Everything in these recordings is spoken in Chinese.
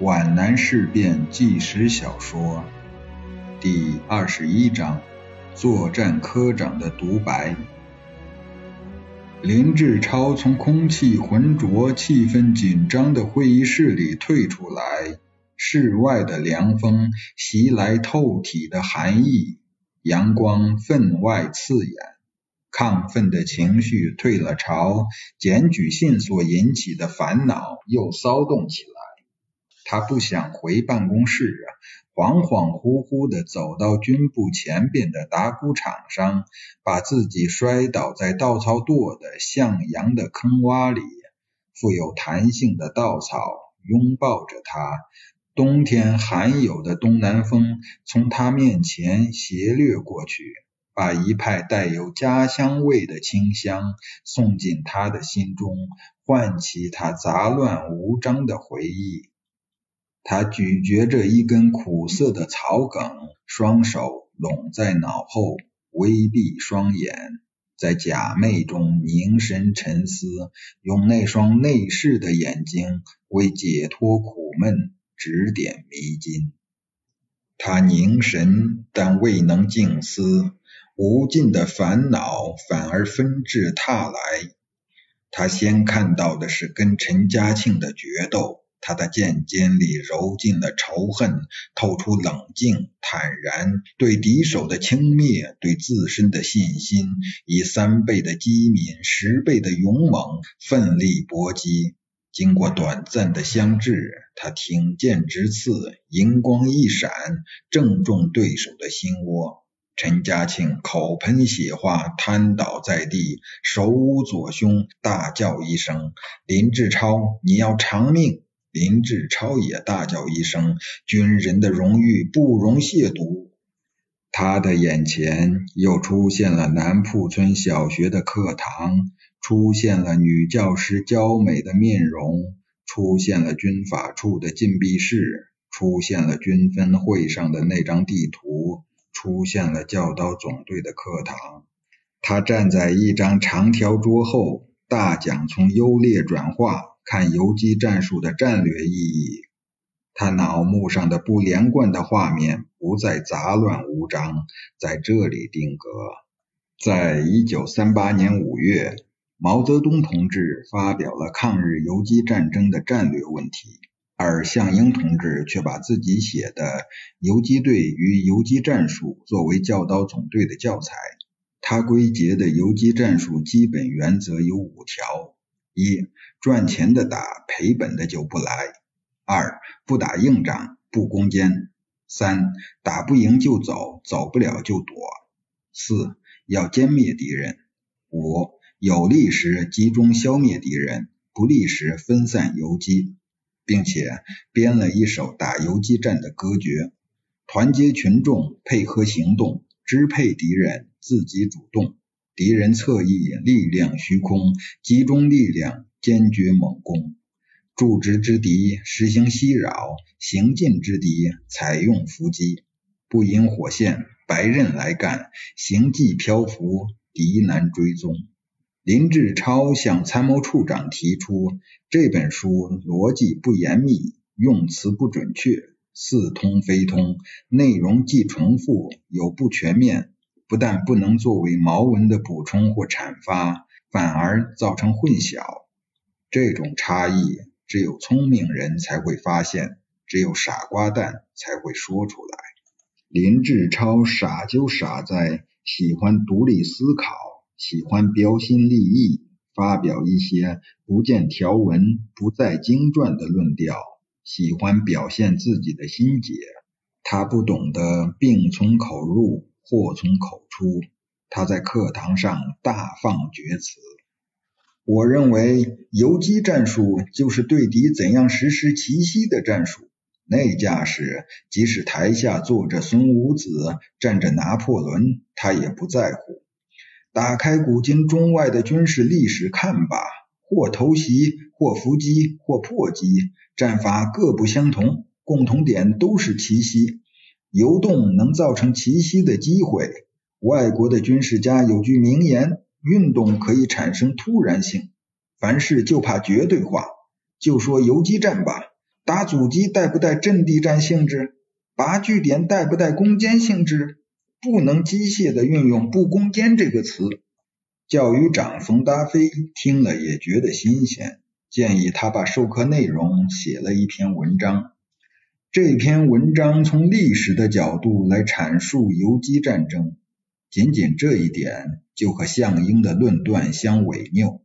皖南事变纪实小说第二十一章：作战科长的独白。林志超从空气浑浊、气氛紧张的会议室里退出来，室外的凉风袭来，透体的寒意，阳光分外刺眼。亢奋的情绪退了潮，检举信所引起的烦恼又骚动起来。他不想回办公室啊，恍恍惚惚地走到军部前边的打谷场上，把自己摔倒在稻草垛的向阳的坑洼里。富有弹性的稻草拥抱着他，冬天罕有的东南风从他面前斜掠过去。把一派带有家乡味的清香送进他的心中，唤起他杂乱无章的回忆。他咀嚼着一根苦涩的草梗，双手拢在脑后，微闭双眼，在假寐中凝神沉思，用那双内视的眼睛为解脱苦闷指点迷津。他凝神，但未能静思。无尽的烦恼反而纷至沓来。他先看到的是跟陈嘉庆的决斗，他的剑尖里揉进了仇恨，透出冷静、坦然，对敌手的轻蔑，对自身的信心，以三倍的机敏、十倍的勇猛，奋力搏击。经过短暂的相峙，他挺剑直刺，银光一闪，正中对手的心窝。陈嘉庆口喷血花，瘫倒在地，手捂左胸，大叫一声：“林志超，你要偿命！”林志超也大叫一声：“军人的荣誉不容亵渎。”他的眼前又出现了南铺村小学的课堂，出现了女教师娇美的面容，出现了军法处的禁闭室，出现了军分会上的那张地图。出现了教导总队的课堂，他站在一张长条桌后，大讲从优劣转化看游击战术的战略意义。他脑幕上的不连贯的画面不再杂乱无章，在这里定格。在一九三八年五月，毛泽东同志发表了抗日游击战争的战略问题。而项英同志却把自己写的《游击队与游击战术》作为教导总队的教材。他归结的游击战术基本原则有五条：一、赚钱的打，赔本的就不来；二、不打硬仗，不攻坚；三、打不赢就走，走不了就躲；四、要歼灭敌人；五、有利时集中消灭敌人，不利时分散游击。并且编了一首打游击战的歌诀：团结群众，配合行动，支配敌人，自己主动。敌人侧翼力量虚空，集中力量，坚决猛攻。驻直之敌实行袭扰，行进之敌采用伏击。不引火线，白刃来干，行迹漂浮，敌难追踪。林志超向参谋处长提出，这本书逻辑不严密，用词不准确，似通非通，内容既重复又不全面，不但不能作为毛文的补充或阐发，反而造成混淆。这种差异，只有聪明人才会发现，只有傻瓜蛋才会说出来。林志超傻就傻在喜欢独立思考。喜欢标新立异，发表一些不见条文、不在经传的论调，喜欢表现自己的心结。他不懂得病从口入，祸从口出。他在课堂上大放厥词。我认为游击战术就是对敌怎样实施奇袭的战术。那架势，即使台下坐着孙武子，站着拿破仑，他也不在乎。打开古今中外的军事历史看吧，或偷袭，或伏击，或破击，战法各不相同，共同点都是奇袭。游动能造成奇袭的机会。外国的军事家有句名言：运动可以产生突然性。凡事就怕绝对化。就说游击战吧，打阻击带不带阵地战性质？拔据点带不带攻坚性质？不能机械的运用不攻坚这个词。教育长冯达飞听了也觉得新鲜，建议他把授课内容写了一篇文章。这篇文章从历史的角度来阐述游击战争，仅仅这一点就和项英的论断相违拗。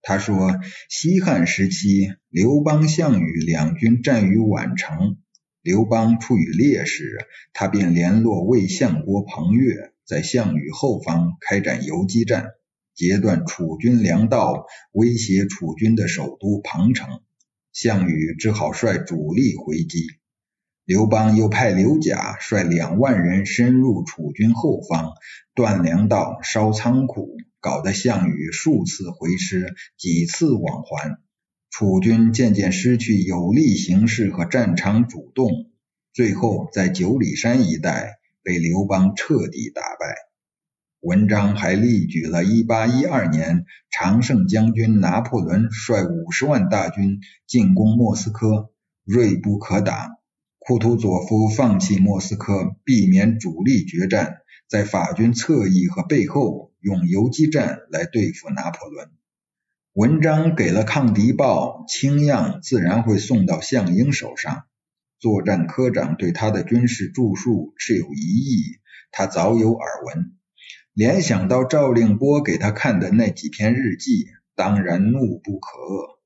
他说，西汉时期，刘邦、项羽两军战于宛城，刘邦处于劣势，他便联络魏相国彭越，在项羽后方开展游击战，截断楚军粮道，威胁楚军的首都彭城。项羽只好率主力回击。刘邦又派刘贾率两万人深入楚军后方，断粮道、烧仓库，搞得项羽数次回师，几次往还。楚军渐渐失去有利形势和战场主动，最后在九里山一带被刘邦彻底打败。文章还例举了1812年常胜将军拿破仑率五十万大军进攻莫斯科，锐不可挡。库图佐夫放弃莫斯科，避免主力决战，在法军侧翼和背后用游击战来对付拿破仑。文章给了抗敌报，轻样自然会送到项英手上。作战科长对他的军事著述持有疑义，他早有耳闻。联想到赵令波给他看的那几篇日记，当然怒不可遏。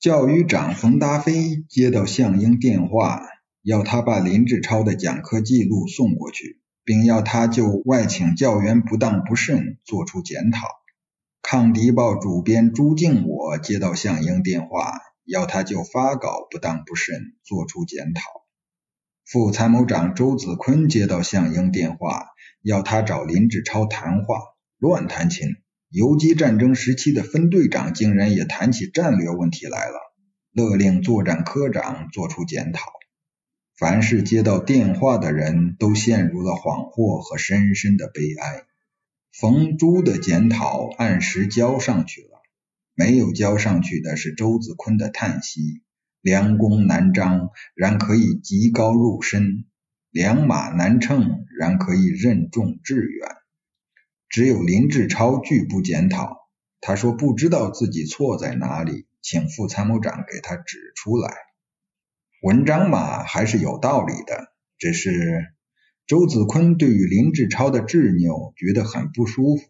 教育长冯达飞接到项英电话，要他把林志超的讲课记录送过去，并要他就外请教员不当不慎作出检讨。抗敌报主编朱静我接到项英电话，要他就发稿不当不慎作出检讨。副参谋长周子坤接到项英电话，要他找林志超谈话，乱弹琴。游击战争时期的分队长竟然也谈起战略问题来了，勒令作战科长作出检讨。凡是接到电话的人都陷入了恍惚和深深的悲哀。冯朱的检讨按时交上去了，没有交上去的是周子坤的叹息：良弓难张，然可以极高入深；良马难乘，然可以任重致远。只有林志超拒不检讨，他说不知道自己错在哪里，请副参谋长给他指出来。文章嘛还是有道理的，只是周子坤对于林志超的执拗觉得很不舒服，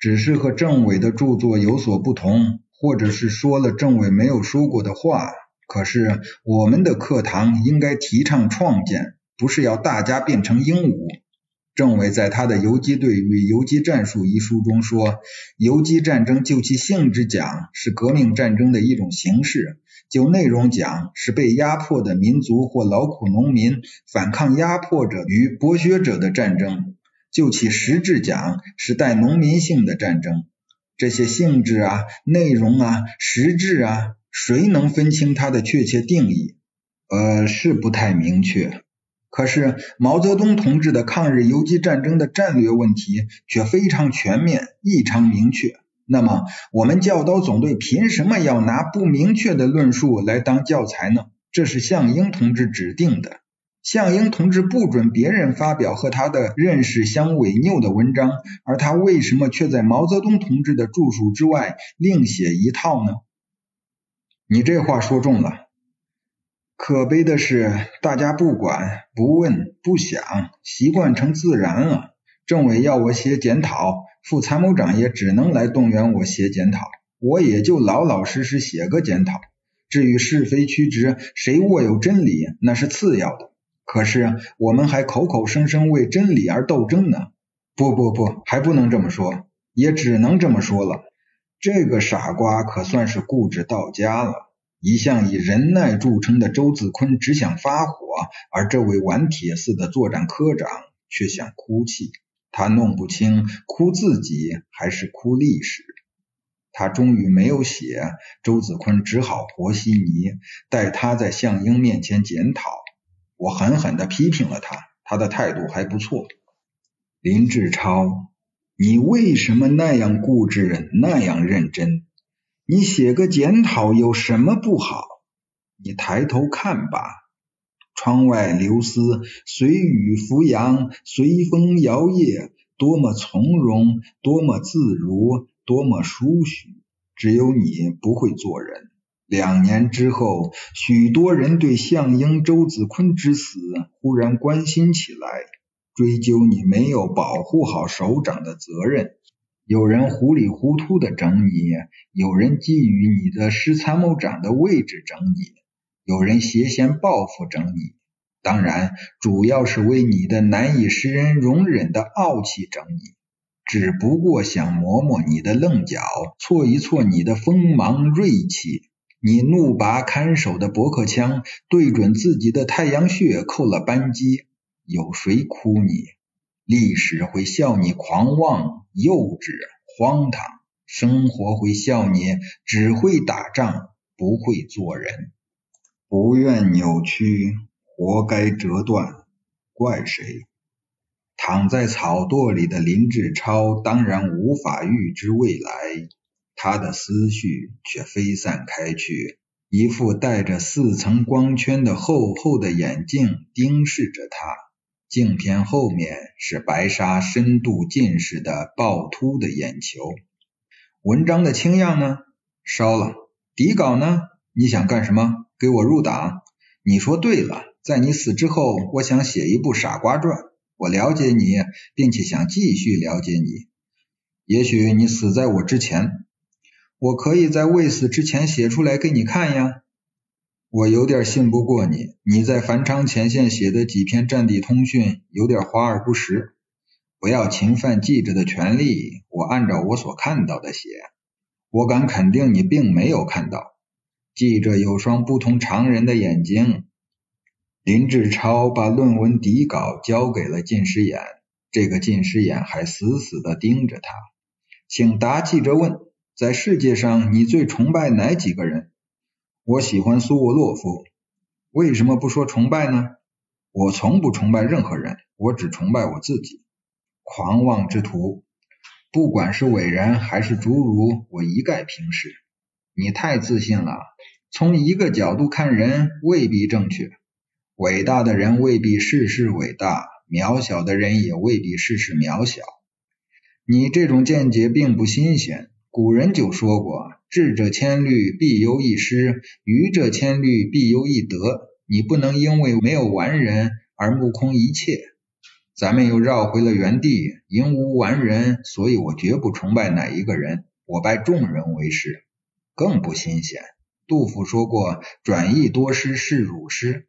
只是和政委的著作有所不同，或者是说了政委没有说过的话。可是我们的课堂应该提倡创建，不是要大家变成鹦鹉。政委在他的《游击队与游击战术》一书中说，游击战争就其性质讲是革命战争的一种形式，就内容讲是被压迫的民族或劳苦农民反抗压迫者与剥削者的战争，就其实质讲是带农民性的战争。这些性质啊、内容啊、实质啊，谁能分清它的确切定义？呃，是不太明确。可是毛泽东同志的抗日游击战争的战略问题却非常全面、异常明确。那么，我们教导总队凭什么要拿不明确的论述来当教材呢？这是项英同志指定的。项英同志不准别人发表和他的认识相违拗的文章，而他为什么却在毛泽东同志的著述之外另写一套呢？你这话说重了。可悲的是，大家不管、不问、不想，习惯成自然了。政委要我写检讨，副参谋长也只能来动员我写检讨，我也就老老实实写个检讨。至于是非曲直，谁握有真理，那是次要的。可是我们还口口声声为真理而斗争呢？不不不，还不能这么说，也只能这么说了。这个傻瓜可算是固执到家了。一向以忍耐著称的周子坤只想发火，而这位顽铁似的作战科长却想哭泣。他弄不清哭自己还是哭历史。他终于没有写，周子坤只好和稀泥，待他在项英面前检讨。我狠狠地批评了他，他的态度还不错。林志超，你为什么那样固执，那样认真？你写个检讨有什么不好？你抬头看吧，窗外流丝随雨扶扬，随风摇曳，多么从容，多么自如，多么舒许。只有你不会做人。两年之后，许多人对项英、周子坤之死忽然关心起来，追究你没有保护好首长的责任。有人糊里糊涂的整你，有人觊觎你的师参谋长的位置整你，有人挟嫌报复整你，当然主要是为你的难以使人容忍的傲气整你，只不过想磨磨你的棱角，挫一挫你的锋芒锐气。你怒拔看守的驳壳枪对准自己的太阳穴扣了扳机，有谁哭你？历史会笑你狂妄、幼稚、荒唐；生活会笑你只会打仗，不会做人。不愿扭曲，活该折断，怪谁？躺在草垛里的林志超当然无法预知未来，他的思绪却飞散开去，一副带着四层光圈的厚厚的眼镜盯视着他。镜片后面是白纱深度近视的暴突的眼球。文章的清样呢？烧了。底稿呢？你想干什么？给我入党？你说对了，在你死之后，我想写一部《傻瓜传》。我了解你，并且想继续了解你。也许你死在我之前，我可以在未死之前写出来给你看呀。我有点信不过你，你在繁昌前线写的几篇战地通讯有点华而不实。不要侵犯记者的权利，我按照我所看到的写。我敢肯定你并没有看到。记者有双不同常人的眼睛。林志超把论文底稿交给了近视眼，这个近视眼还死死地盯着他。请答记者问：在世界上，你最崇拜哪几个人？我喜欢苏沃洛夫，为什么不说崇拜呢？我从不崇拜任何人，我只崇拜我自己。狂妄之徒，不管是伟人还是侏儒，我一概平视。你太自信了，从一个角度看人未必正确。伟大的人未必事事伟大，渺小的人也未必事事渺小。你这种见解并不新鲜。古人就说过：“智者千虑，必有一失；愚者千虑，必有一得。”你不能因为没有完人而目空一切。咱们又绕回了原地，因无完人，所以我绝不崇拜哪一个人，我拜众人为师。更不新鲜。杜甫说过：“转益多师是汝师。”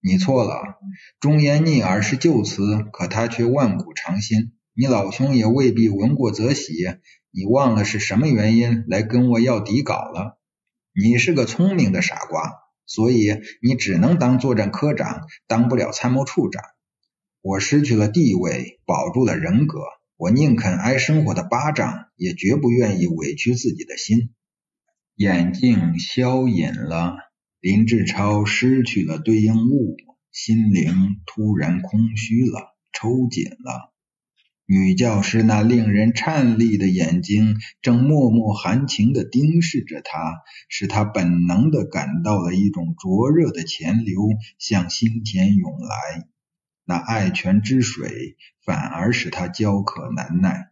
你错了，忠言逆耳是旧词，可他却万古长新。你老兄也未必闻过则喜。你忘了是什么原因来跟我要底稿了？你是个聪明的傻瓜，所以你只能当作战科长，当不了参谋处长。我失去了地位，保住了人格，我宁肯挨生活的巴掌，也绝不愿意委屈自己的心。眼镜消隐了，林志超失去了对应物，心灵突然空虚了，抽紧了。女教师那令人颤栗的眼睛正脉脉含情地盯视着他，使他本能地感到了一种灼热的潜流向心田涌来。那爱泉之水反而使他焦渴难耐。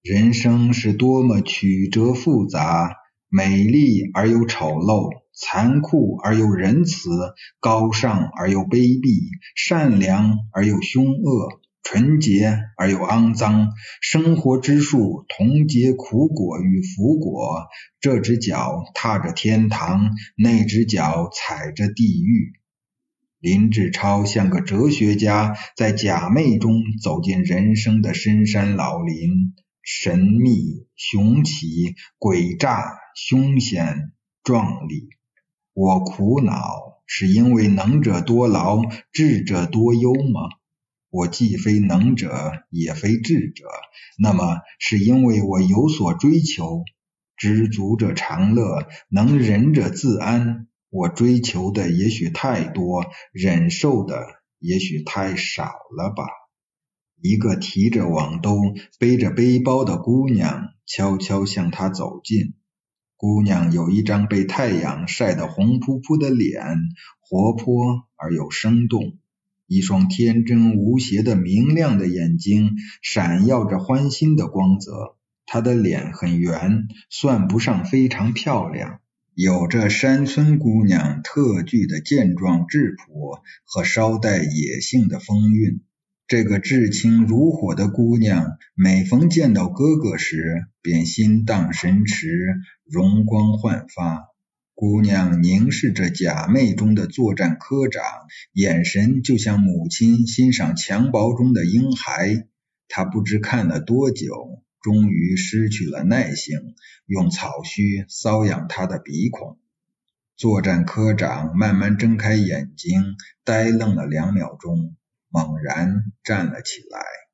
人生是多么曲折复杂，美丽而又丑陋，残酷而又仁慈，高尚而又卑鄙，善良而又凶恶。纯洁而又肮脏，生活之树同结苦果与福果。这只脚踏着天堂，那只脚踩着地狱。林志超像个哲学家，在假寐中走进人生的深山老林，神秘、雄奇、诡诈、凶险、壮丽。我苦恼，是因为能者多劳，智者多忧吗？我既非能者，也非智者，那么是因为我有所追求。知足者常乐，能忍者自安。我追求的也许太多，忍受的也许太少了吧。一个提着网兜、背着背包的姑娘悄悄向他走近，姑娘有一张被太阳晒得红扑扑的脸，活泼而又生动，一双天真无邪的明亮的眼睛闪耀着欢欣的光泽。她的脸很圆，算不上非常漂亮，有着山村姑娘特具的健壮质朴和稍带野性的风韵。这个至情如火的姑娘，每逢见到哥哥时，便心荡神驰，容光焕发。姑娘凝视着假寐中的作战科长，眼神就像母亲欣赏襁褓中的婴孩。她不知看了多久，终于失去了耐性，用草须搔痒她的鼻孔。作战科长慢慢睁开眼睛，呆愣了两秒钟。猛然站了起来。